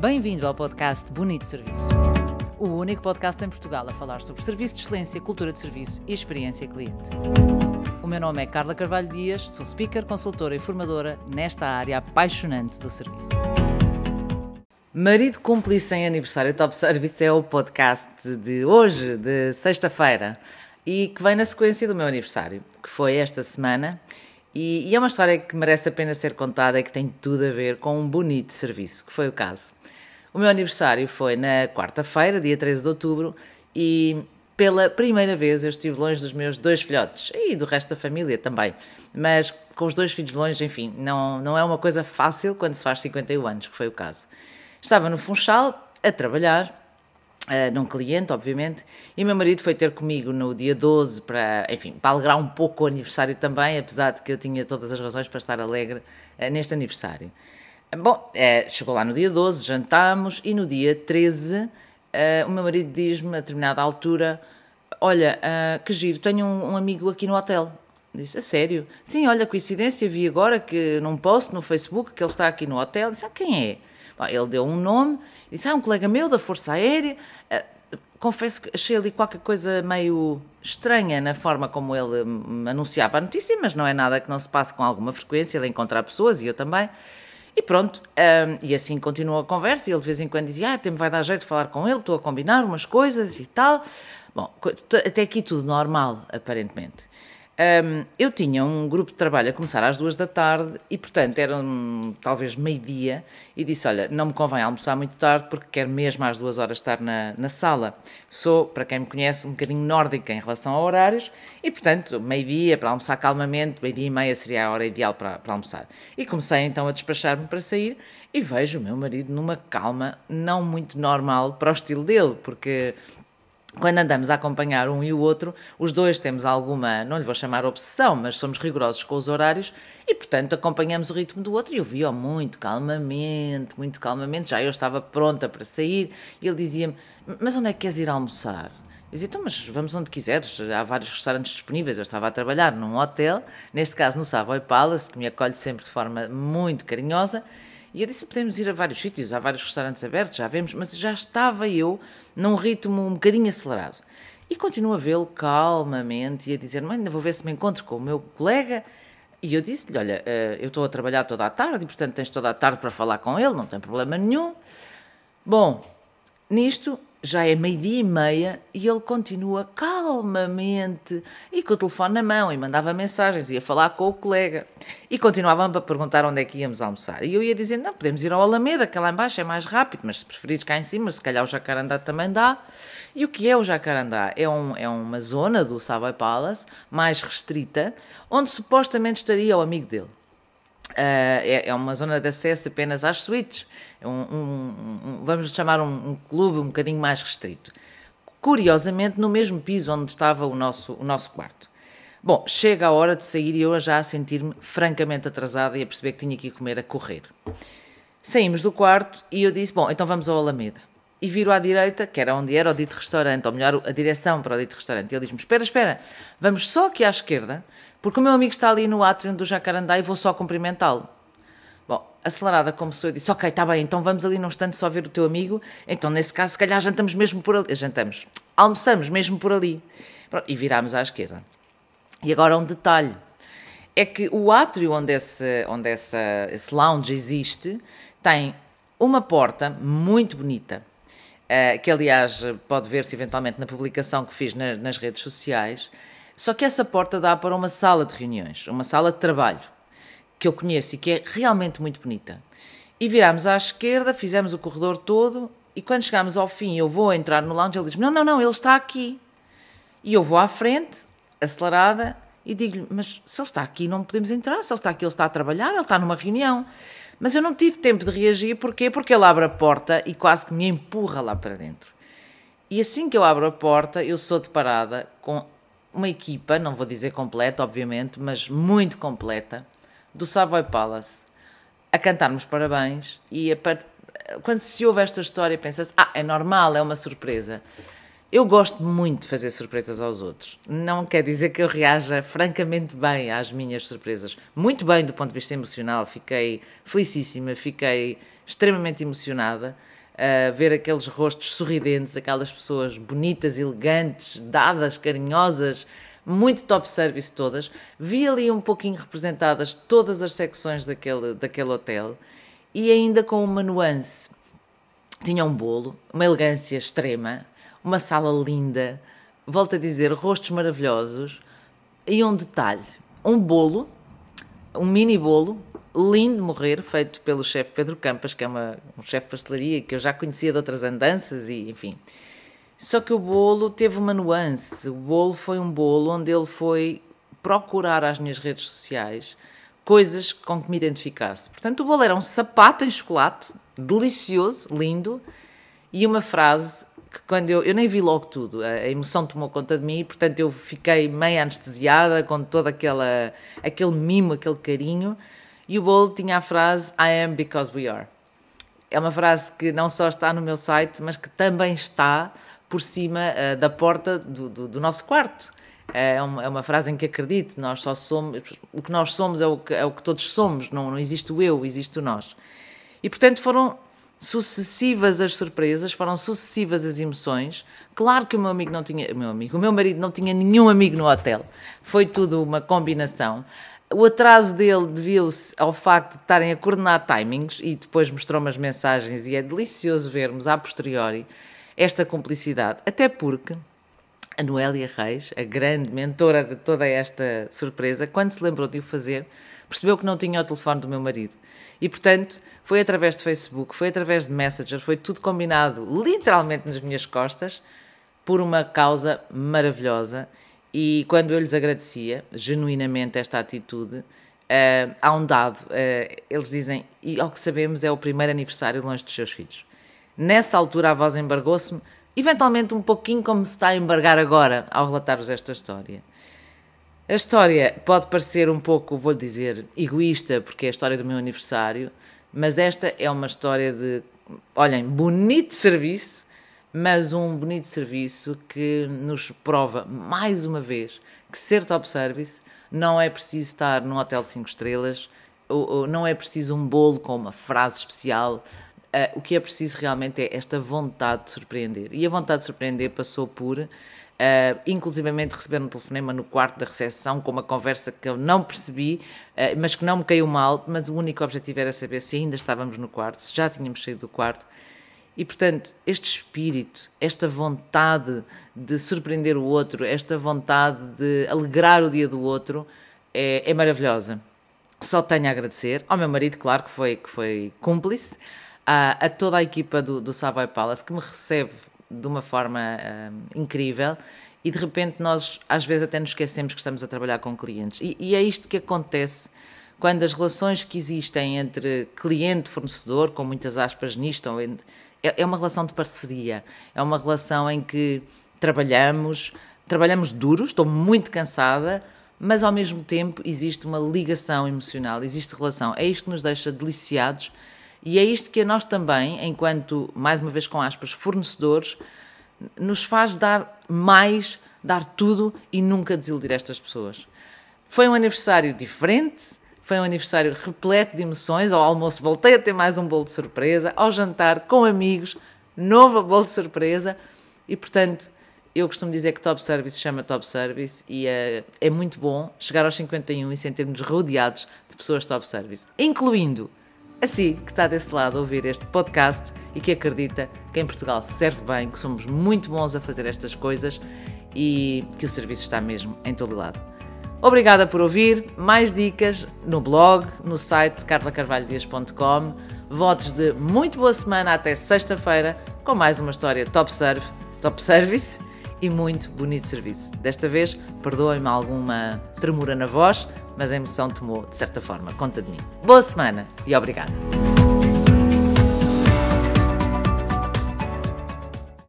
Bem-vindo ao podcast Bonito Serviço. O único podcast em Portugal a falar sobre serviço de excelência, cultura de serviço e experiência cliente. O meu nome é Carla Carvalho Dias, sou speaker, consultora e formadora nesta área apaixonante do serviço. Marido Cúmplice em Aniversário Top Service é o podcast de hoje, de sexta-feira, e que vem na sequência do meu aniversário, que foi esta semana. E, e, é uma história que merece a pena ser contada e que tem tudo a ver com um bonito serviço, que foi o caso. O meu aniversário foi na quarta-feira, dia 13 de outubro, e pela primeira vez eu estive longe dos meus dois filhotes e do resto da família também. Mas com os dois filhos longe, enfim, não, não é uma coisa fácil quando se faz 51 anos, que foi o caso. Estava no Funchal a trabalhar Uh, num cliente, obviamente, e meu marido foi ter comigo no dia 12 para, enfim, para alegrar um pouco o aniversário também, apesar de que eu tinha todas as razões para estar alegre uh, neste aniversário. Bom, uh, chegou lá no dia 12, jantámos, e no dia 13 o meu marido diz-me, a determinada altura, olha, que giro, tenho um, um, amigo aqui no hotel. Disse, a sério? Sim, olha, coincidência, vi agora que num post no Facebook que ele está aqui no hotel. Disse, ah, quem é? Ele deu um nome, disse: Ah, um colega meu da Força Aérea. Ah, confesso que achei ali qualquer coisa meio estranha na forma como ele anunciava a notícia, mas não é nada que não se passe com alguma frequência, ele encontrar pessoas e eu também. E pronto, um, e assim continuou a conversa, e ele de vez em quando dizia, ah, vai dar jeito de falar com ele, estou a combinar umas coisas e tal. Bom, até aqui tudo normal, aparentemente. Um, eu tinha um grupo de trabalho a começar às duas da tarde e, portanto, era talvez meio-dia e disse: Olha, não me convém almoçar muito tarde porque quero mesmo às duas horas estar na, na sala. Sou, para quem me conhece, um bocadinho nórdica em relação a horários e, portanto, meio-dia para almoçar calmamente, meio-dia e meia seria a hora ideal para, para almoçar. E comecei então a despachar-me para sair e vejo o meu marido numa calma não muito normal para o estilo dele, porque quando andamos a acompanhar um e o outro, os dois temos alguma, não lhe vou chamar obsessão, mas somos rigorosos com os horários e, portanto, acompanhamos o ritmo do outro. E eu via muito calmamente, muito calmamente, já eu estava pronta para sair e ele dizia-me: Mas onde é que queres ir almoçar? Eu dizia, então, mas vamos onde quiseres, há vários restaurantes disponíveis. Eu estava a trabalhar num hotel, neste caso no Savoy Palace, que me acolhe sempre de forma muito carinhosa, e eu disse: podemos ir a vários sítios, há vários restaurantes abertos, já vemos, mas já estava eu num ritmo um bocadinho acelerado. E continuo a vê-lo calmamente e a dizer-me: ainda vou ver se me encontro com o meu colega. E eu disse-lhe: Olha, eh, eu estou a trabalhar toda a tarde e, portanto, tens toda a tarde para falar com ele, não tem problema nenhum. Bom, nisto já é meio-dia e meia e ele continua calmamente e com o telefone na mão e mandava mensagens, ia falar com o colega e continuavam a perguntar onde é que íamos almoçar. E eu ia dizendo: não, podemos ir ao Alameda, que lá embaixo é mais rápido, mas se preferires cá em cima, se calhar o Jacarandá também dá. E o que é o Jacarandá? É, um, é uma zona do Savoy Palace mais restrita, onde supostamente estaria o amigo dele. Uh, é, é, uma zona de acesso apenas às suítes, é um, um, um, vamos chamar um, clube um bocadinho mais restrito. Curiosamente, no mesmo piso onde estava o nosso, o nosso quarto. Bom, chega a hora de sair e eu já a sentir-me francamente atrasada e a perceber que tinha que ir comer a correr. Saímos do quarto e eu disse: Bom, então vamos ao Alameda. E viro à direita, que era onde era o dito restaurante, ou melhor, a direção para o dito restaurante. E ele diz-me: Espera, espera, vamos só aqui à esquerda, porque o meu amigo está ali no átrio do Jacarandá e vou só cumprimentá-lo. Bom, acelerada como sou, eu disse: Ok, está bem, então vamos ali num instante só ver o teu amigo. Então, nesse caso, se calhar jantamos mesmo por ali. Jantamos, almoçamos mesmo por ali. Pronto, e virámos à esquerda. E agora um detalhe: é que o átrio onde esse, onde essa, esse lounge existe tem uma porta muito bonita. Uh, que aliás pode ver-se eventualmente na publicação que fiz na, nas redes sociais, só que essa porta dá para uma sala de reuniões, uma sala de trabalho, que eu conheço e que é realmente muito bonita. E virámos à esquerda, fizemos o corredor todo, e quando chegámos ao fim, eu vou entrar no lounge, ele diz: Não, não, não, ele está aqui. E eu vou à frente, acelerada, e digo-lhe: Mas se ele está aqui, não podemos entrar. Se ele está aqui, ele está a trabalhar, ele está numa reunião. Mas eu não tive tempo de reagir, porquê? Porque ele abre a porta e quase que me empurra lá para dentro. E assim que eu abro a porta, eu sou deparada com uma equipa, não vou dizer completa, obviamente, mas muito completa, do Savoy Palace, a cantarmos parabéns e a, quando se ouve esta história pensa-se, ah, é normal, é uma surpresa. Eu gosto muito de fazer surpresas aos outros. Não quer dizer que eu reaja francamente bem às minhas surpresas. Muito bem do ponto de vista emocional. Fiquei felicíssima, fiquei extremamente emocionada a ver aqueles rostos sorridentes, aquelas pessoas bonitas, elegantes, dadas, carinhosas, muito top service todas. Vi ali um pouquinho representadas todas as secções daquele, daquele hotel e ainda com uma nuance. Tinha um bolo, uma elegância extrema uma sala linda, volto a dizer, rostos maravilhosos e um detalhe: um bolo, um mini bolo, lindo de morrer, feito pelo chefe Pedro Campas, que é uma, um chefe de pastelaria que eu já conhecia de outras andanças e enfim. Só que o bolo teve uma nuance. O bolo foi um bolo onde ele foi procurar às minhas redes sociais coisas com que me identificasse. Portanto, o bolo era um sapato em chocolate, delicioso, lindo, e uma frase que quando eu, eu nem vi logo tudo, a, emoção tomou conta de mim, portanto eu fiquei meio anestesiada com todo aquela, aquele mimo, aquele carinho, e o bolo tinha a frase I am because we are. É uma frase que não só está no meu site, mas que também está por cima uh, da porta do, do, do, nosso quarto. É uma, é uma frase em que acredito, nós só somos, o que nós somos é o que, é o que todos somos, não, não existe o eu, existe o nós. E portanto foram sucessivas as surpresas, foram sucessivas as emoções. Claro que o meu amigo não tinha, o meu amigo, o meu marido não tinha nenhum amigo no hotel. Foi tudo uma combinação. O atraso dele devia-se ao facto de estarem a coordenar timings e depois mostrou umas mensagens e é delicioso vermos a posteriori esta cumplicidade, até porque a Noélia Reis, a grande mentora de toda esta surpresa, quando se lembrou de o fazer, percebeu que não tinha o telefone do meu marido. E, portanto, foi através de Facebook, foi através de Messenger, foi tudo combinado literalmente nas minhas costas por uma causa maravilhosa. E quando eu lhes agradecia genuinamente esta atitude, uh, há um dado: uh, eles dizem, e ao que sabemos, é o primeiro aniversário longe dos seus filhos. Nessa altura, a voz embargou-se-me, eventualmente um pouquinho como se está a embargar agora ao relatar-vos esta história. A história pode parecer um pouco, vou dizer, egoísta, porque é a história do meu aniversário, mas esta é uma história de, olhem, bonito serviço, mas um bonito serviço que nos prova mais uma vez que ser top service não é preciso estar num hotel de 5 estrelas, ou, ou, não é preciso um bolo com uma frase especial. Uh, o que é preciso realmente é esta vontade de surpreender. E a vontade de surpreender passou por Uh, inclusivamente receber um telefonema no quarto da recepção com uma conversa que eu não percebi, uh, mas que não me caiu mal, mas o único objetivo era saber se ainda estávamos no quarto, se já tínhamos saído do quarto. E portanto, este espírito, esta vontade de surpreender o outro, esta vontade de alegrar o dia do outro é, é maravilhosa. Só tenho a agradecer ao meu marido, claro, que foi, que foi cúmplice, a, a toda a equipa do, do Savoy Palace que me recebe de uma forma uh, incrível e de repente nós às vezes até nos esquecemos que estamos a trabalhar com clientes. E, e é isto que acontece quando as relações que existem entre cliente e fornecedor, com muitas aspas nisto, é, é uma relação de parceria, é uma relação em que trabalhamos, trabalhamos duro, estou muito cansada, mas ao mesmo tempo existe uma ligação emocional, existe relação. É isto que nos deixa deliciados e é isto que a nós também, enquanto, mais uma vez com aspas, fornecedores, nos faz dar mais, dar tudo e nunca desiludir estas pessoas. Foi um aniversário diferente, foi um aniversário repleto de emoções. Ao almoço voltei a ter mais um bolo de surpresa, ao jantar com amigos, novo bolo de surpresa e, portanto, eu costumo dizer que Top Service chama Top Service e é, é muito bom chegar aos 51 e sentirmos rodeados de pessoas Top Service, incluindo assim que está desse lado a ouvir este podcast e que acredita que em Portugal se serve bem, que somos muito bons a fazer estas coisas e que o serviço está mesmo em todo lado. Obrigada por ouvir. Mais dicas no blog, no site carlacarvalhodias.com. Votos de muito boa semana até sexta-feira com mais uma história top serve, top service e muito bonito serviço. Desta vez, perdoem-me alguma tremura na voz, mas a emoção tomou, de certa forma, conta de mim. Boa semana e obrigada!